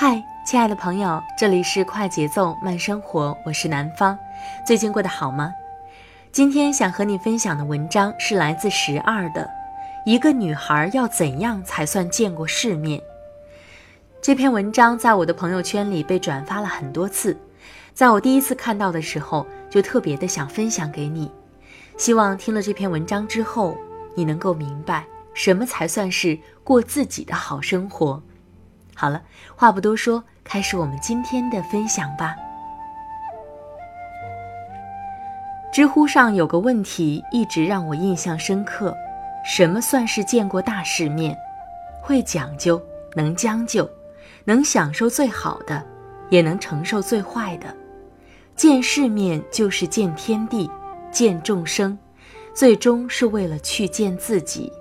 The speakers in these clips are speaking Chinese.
嗨，亲爱的朋友，这里是快节奏慢生活，我是南方。最近过得好吗？今天想和你分享的文章是来自十二的，一个女孩要怎样才算见过世面？这篇文章在我的朋友圈里被转发了很多次，在我第一次看到的时候，就特别的想分享给你。希望听了这篇文章之后，你能够明白什么才算是过自己的好生活。好了，话不多说，开始我们今天的分享吧。知乎上有个问题一直让我印象深刻：什么算是见过大世面？会讲究，能将就，能享受最好的，也能承受最坏的。见世面就是见天地，见众生，最终是为了去见自己。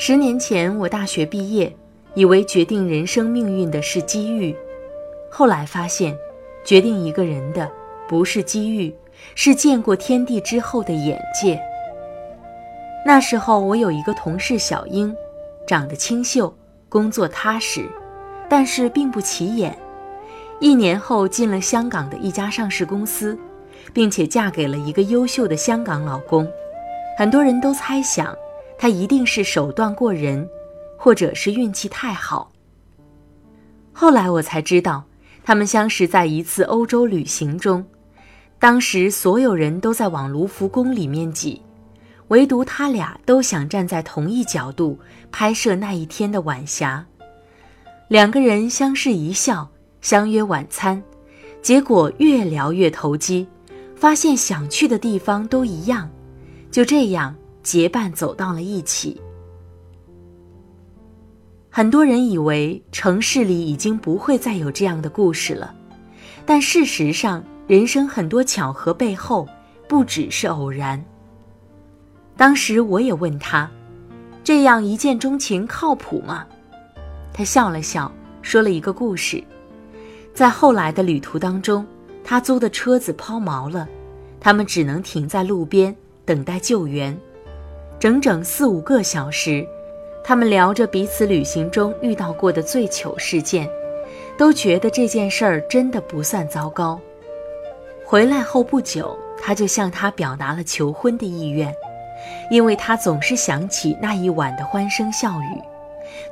十年前，我大学毕业，以为决定人生命运的是机遇，后来发现，决定一个人的不是机遇，是见过天地之后的眼界。那时候，我有一个同事小英，长得清秀，工作踏实，但是并不起眼。一年后，进了香港的一家上市公司，并且嫁给了一个优秀的香港老公。很多人都猜想。他一定是手段过人，或者是运气太好。后来我才知道，他们相识在一次欧洲旅行中，当时所有人都在往卢浮宫里面挤，唯独他俩都想站在同一角度拍摄那一天的晚霞。两个人相视一笑，相约晚餐，结果越聊越投机，发现想去的地方都一样，就这样。结伴走到了一起。很多人以为城市里已经不会再有这样的故事了，但事实上，人生很多巧合背后不只是偶然。当时我也问他：“这样一见钟情靠谱吗？”他笑了笑，说了一个故事。在后来的旅途当中，他租的车子抛锚了，他们只能停在路边等待救援。整整四五个小时，他们聊着彼此旅行中遇到过的最糗事件，都觉得这件事儿真的不算糟糕。回来后不久，他就向她表达了求婚的意愿，因为他总是想起那一晚的欢声笑语，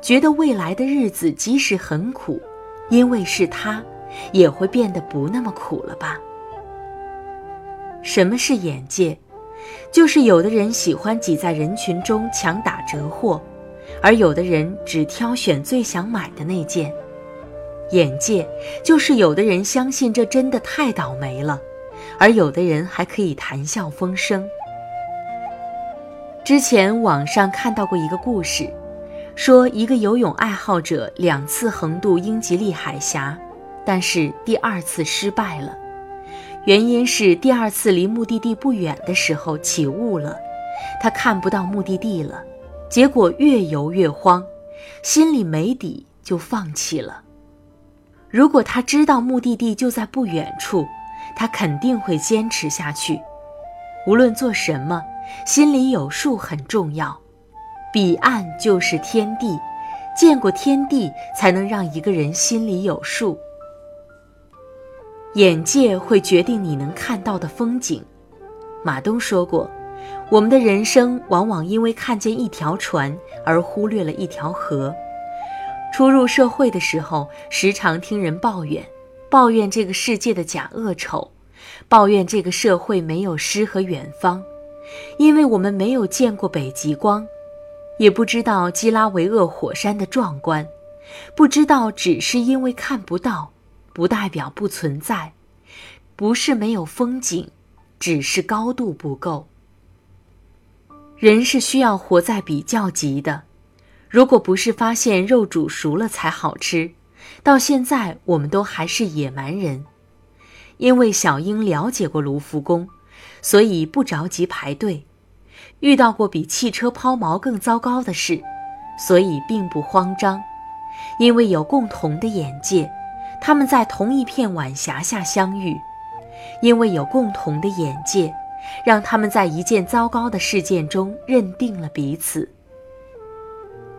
觉得未来的日子即使很苦，因为是他，也会变得不那么苦了吧？什么是眼界？就是有的人喜欢挤在人群中抢打折货，而有的人只挑选最想买的那件。眼界就是有的人相信这真的太倒霉了，而有的人还可以谈笑风生。之前网上看到过一个故事，说一个游泳爱好者两次横渡英吉利海峡，但是第二次失败了。原因是第二次离目的地不远的时候起雾了，他看不到目的地了，结果越游越慌，心里没底就放弃了。如果他知道目的地就在不远处，他肯定会坚持下去。无论做什么，心里有数很重要。彼岸就是天地，见过天地，才能让一个人心里有数。眼界会决定你能看到的风景。马东说过，我们的人生往往因为看见一条船而忽略了一条河。初入社会的时候，时常听人抱怨，抱怨这个世界的假恶丑，抱怨这个社会没有诗和远方，因为我们没有见过北极光，也不知道基拉维厄火山的壮观，不知道只是因为看不到，不代表不存在，不是没有风景，只是高度不够。人是需要活在比较级的。如果不是发现肉煮熟了才好吃，到现在我们都还是野蛮人。因为小英了解过卢浮宫，所以不着急排队；遇到过比汽车抛锚更糟糕的事，所以并不慌张。因为有共同的眼界，他们在同一片晚霞下相遇；因为有共同的眼界，让他们在一件糟糕的事件中认定了彼此。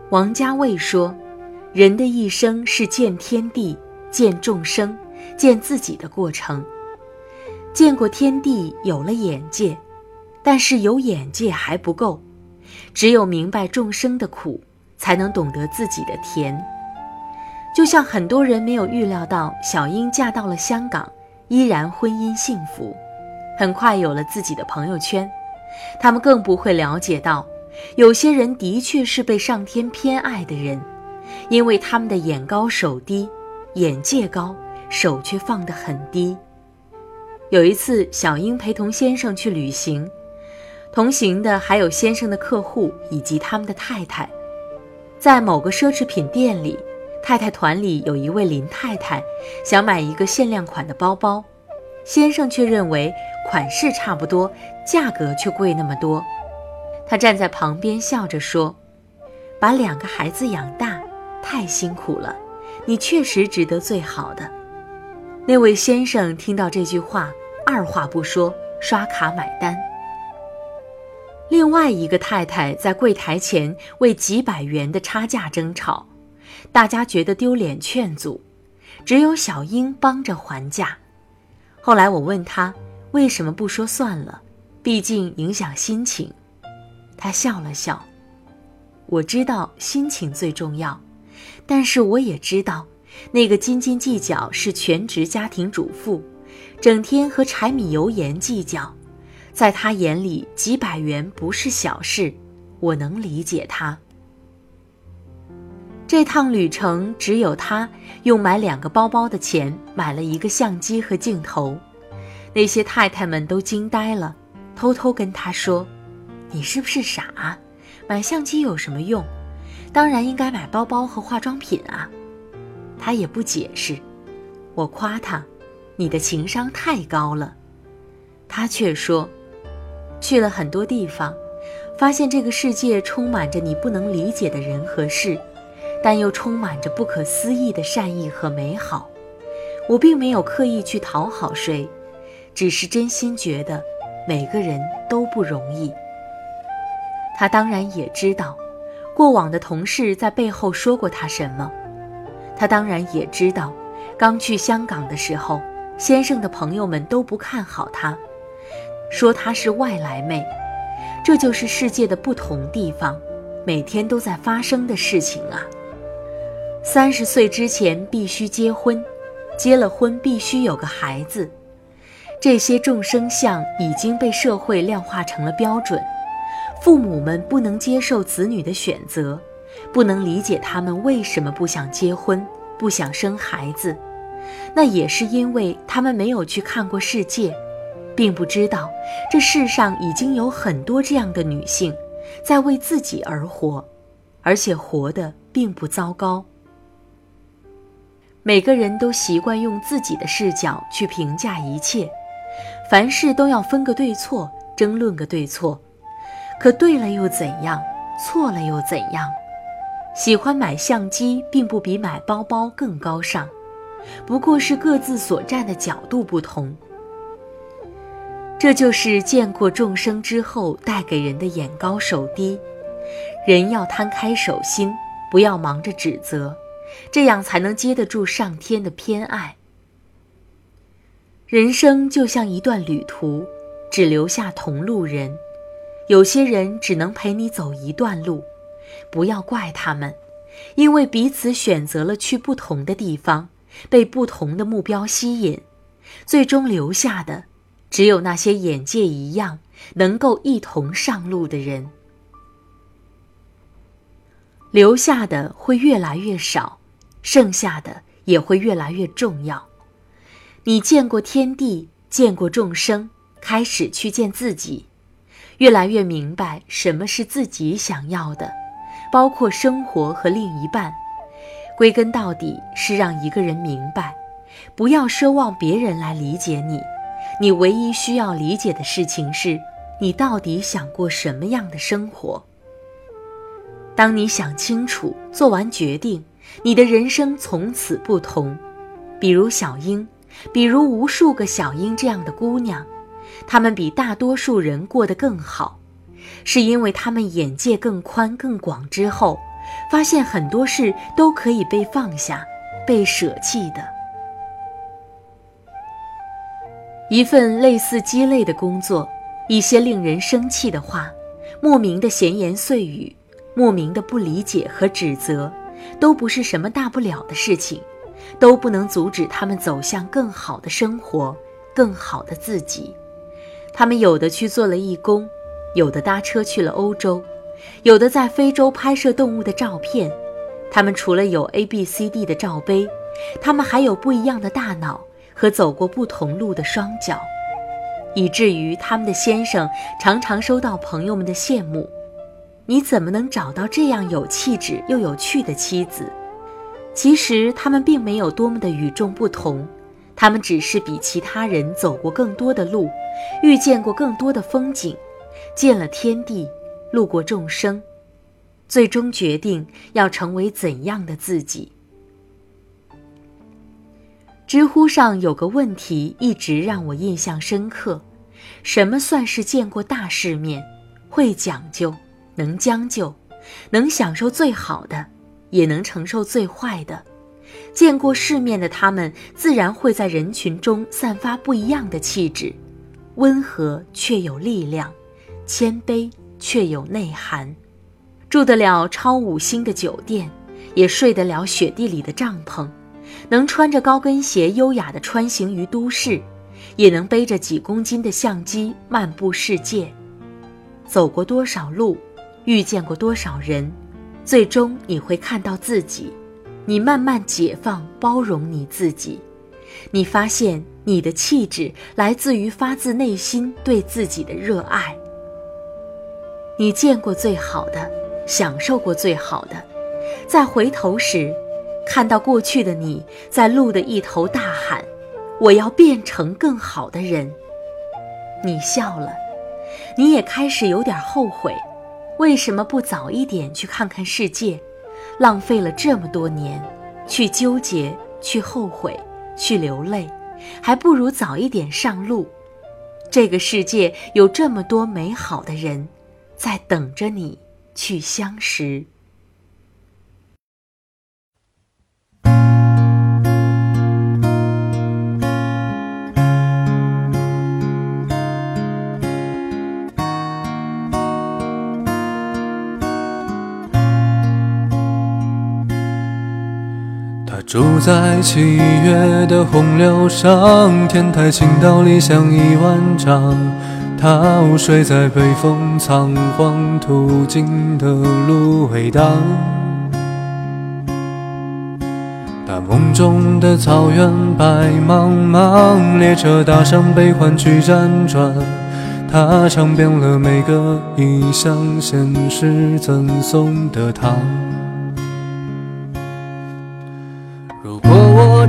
王家卫说：“人的一生是见天地、见众生、见自己的过程。见过天地，有了眼界，但是有眼界还不够。只有明白众生的苦，才能懂得自己的甜。就像很多人没有预料到，小英嫁到了香港，依然婚姻幸福，很快有了自己的朋友圈。他们更不会了解到。”有些人的确是被上天偏爱的人，因为他们的眼高手低，眼界高，手却放得很低。有一次，小英陪同先生去旅行，同行的还有先生的客户以及他们的太太。在某个奢侈品店里，太太团里有一位林太太想买一个限量款的包包，先生却认为款式差不多，价格却贵那么多。他站在旁边笑着说：“把两个孩子养大，太辛苦了。你确实值得最好的。”那位先生听到这句话，二话不说，刷卡买单。另外一个太太在柜台前为几百元的差价争吵，大家觉得丢脸，劝阻，只有小英帮着还价。后来我问他为什么不说算了，毕竟影响心情。他笑了笑，我知道心情最重要，但是我也知道，那个斤斤计较是全职家庭主妇，整天和柴米油盐计较，在他眼里几百元不是小事，我能理解他。这趟旅程只有他用买两个包包的钱买了一个相机和镜头，那些太太们都惊呆了，偷偷跟他说。你是不是傻？买相机有什么用？当然应该买包包和化妆品啊！他也不解释。我夸他：“你的情商太高了。”他却说：“去了很多地方，发现这个世界充满着你不能理解的人和事，但又充满着不可思议的善意和美好。我并没有刻意去讨好谁，只是真心觉得每个人都不容易。”他当然也知道，过往的同事在背后说过他什么。他当然也知道，刚去香港的时候，先生的朋友们都不看好他，说他是外来妹。这就是世界的不同地方，每天都在发生的事情啊。三十岁之前必须结婚，结了婚必须有个孩子，这些众生相已经被社会量化成了标准。父母们不能接受子女的选择，不能理解他们为什么不想结婚、不想生孩子，那也是因为他们没有去看过世界，并不知道这世上已经有很多这样的女性，在为自己而活，而且活得并不糟糕。每个人都习惯用自己的视角去评价一切，凡事都要分个对错，争论个对错。可对了又怎样？错了又怎样？喜欢买相机，并不比买包包更高尚，不过是各自所站的角度不同。这就是见过众生之后带给人的眼高手低。人要摊开手心，不要忙着指责，这样才能接得住上天的偏爱。人生就像一段旅途，只留下同路人。有些人只能陪你走一段路，不要怪他们，因为彼此选择了去不同的地方，被不同的目标吸引，最终留下的，只有那些眼界一样、能够一同上路的人。留下的会越来越少，剩下的也会越来越重要。你见过天地，见过众生，开始去见自己。越来越明白什么是自己想要的，包括生活和另一半。归根到底是让一个人明白，不要奢望别人来理解你。你唯一需要理解的事情是，你到底想过什么样的生活。当你想清楚，做完决定，你的人生从此不同。比如小英，比如无数个小英这样的姑娘。她们比大多数人过得更好，是因为她们眼界更宽更广。之后，发现很多事都可以被放下、被舍弃的。一份类似鸡肋的工作，一些令人生气的话，莫名的闲言碎语，莫名的不理解和指责，都不是什么大不了的事情，都不能阻止他们走向更好的生活、更好的自己。他们有的去做了义工，有的搭车去了欧洲，有的在非洲拍摄动物的照片。他们除了有 A、B、C、D 的罩杯，他们还有不一样的大脑和走过不同路的双脚，以至于他们的先生常常收到朋友们的羡慕：你怎么能找到这样有气质又有趣的妻子？其实他们并没有多么的与众不同。他们只是比其他人走过更多的路，遇见过更多的风景，见了天地，路过众生，最终决定要成为怎样的自己。知乎上有个问题一直让我印象深刻：什么算是见过大世面，会讲究，能将就，能享受最好的，也能承受最坏的？见过世面的他们，自然会在人群中散发不一样的气质，温和却有力量，谦卑却有内涵，住得了超五星的酒店，也睡得了雪地里的帐篷，能穿着高跟鞋优雅地穿行于都市，也能背着几公斤的相机漫步世界。走过多少路，遇见过多少人，最终你会看到自己。你慢慢解放、包容你自己，你发现你的气质来自于发自内心对自己的热爱。你见过最好的，享受过最好的，再回头时，看到过去的你在路的一头大喊：“我要变成更好的人。”你笑了，你也开始有点后悔，为什么不早一点去看看世界？浪费了这么多年，去纠结，去后悔，去流泪，还不如早一点上路。这个世界有这么多美好的人，在等着你去相识。住在七月的洪流上，天台倾倒理想一万丈。他午睡在北风仓皇途经的芦苇荡。大梦中的草原白茫茫，列车搭上悲欢去辗转。他尝遍了每个异乡现实赠送的糖。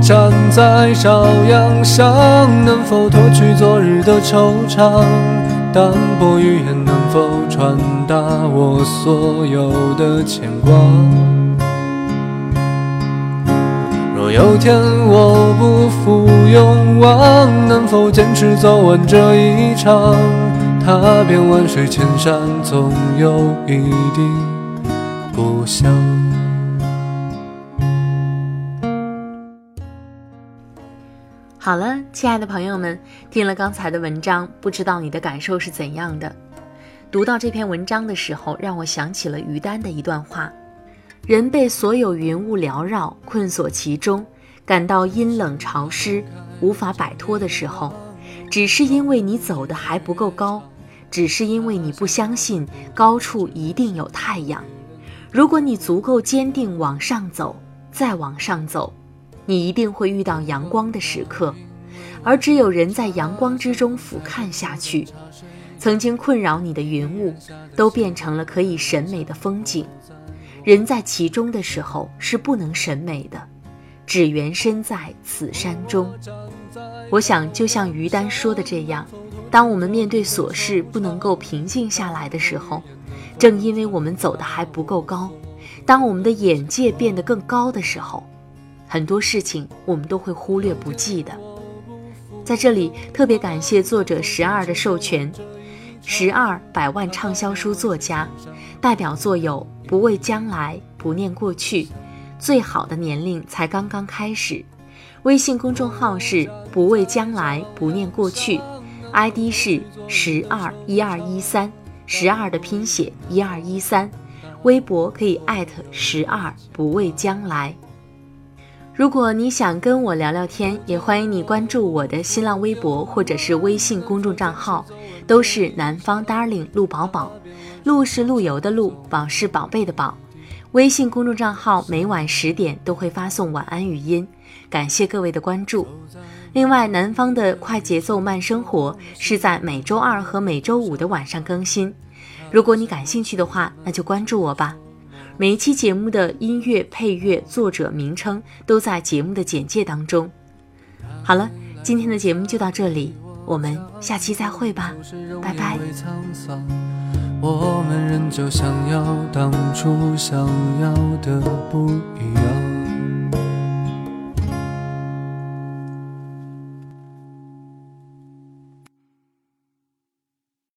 站在朝阳上，能否脱去昨日的惆怅？淡薄语言能否传达我所有的牵挂？若有天我不负勇往，能否坚持走完这一场？踏遍万水千山，总有一地故乡。好了，亲爱的朋友们，听了刚才的文章，不知道你的感受是怎样的？读到这篇文章的时候，让我想起了于丹的一段话。人被所有云雾缭绕、困锁其中，感到阴冷潮湿、无法摆脱的时候，只是因为你走的还不够高，只是因为你不相信高处一定有太阳。如果你足够坚定往上走，再往上走，你一定会遇到阳光的时刻。而只有人在阳光之中俯瞰下去，曾经困扰你的云雾，都变成了可以审美的风景。人在其中的时候是不能审美的，只缘身在此山中。我想，就像于丹说的这样，当我们面对琐事不能够平静下来的时候，正因为我们走的还不够高，当我们的眼界变得更高的时候，很多事情我们都会忽略不计的。在这里，特别感谢作者十二的授权。十二百万畅销书作家，代表作有《不畏将来，不念过去》，最好的年龄才刚刚开始。微信公众号是“不畏将来，不念过去 ”，ID 是十二一二一三，十二的拼写一二一三。微博可以艾特十二不畏将来。如果你想跟我聊聊天，也欢迎你关注我的新浪微博或者是微信公众账号，都是南方 darling 陆宝宝，陆是陆游的陆，宝是宝贝的宝。微信公众账号每晚十点都会发送晚安语音，感谢各位的关注。另外，南方的快节奏慢生活是在每周二和每周五的晚上更新，如果你感兴趣的话，那就关注我吧。每一期节目的音乐配乐、作者名称都在节目的简介当中。好了，今天的节目就到这里，我们下期再会吧，拜拜。我们仍旧想要当初想要的不一样。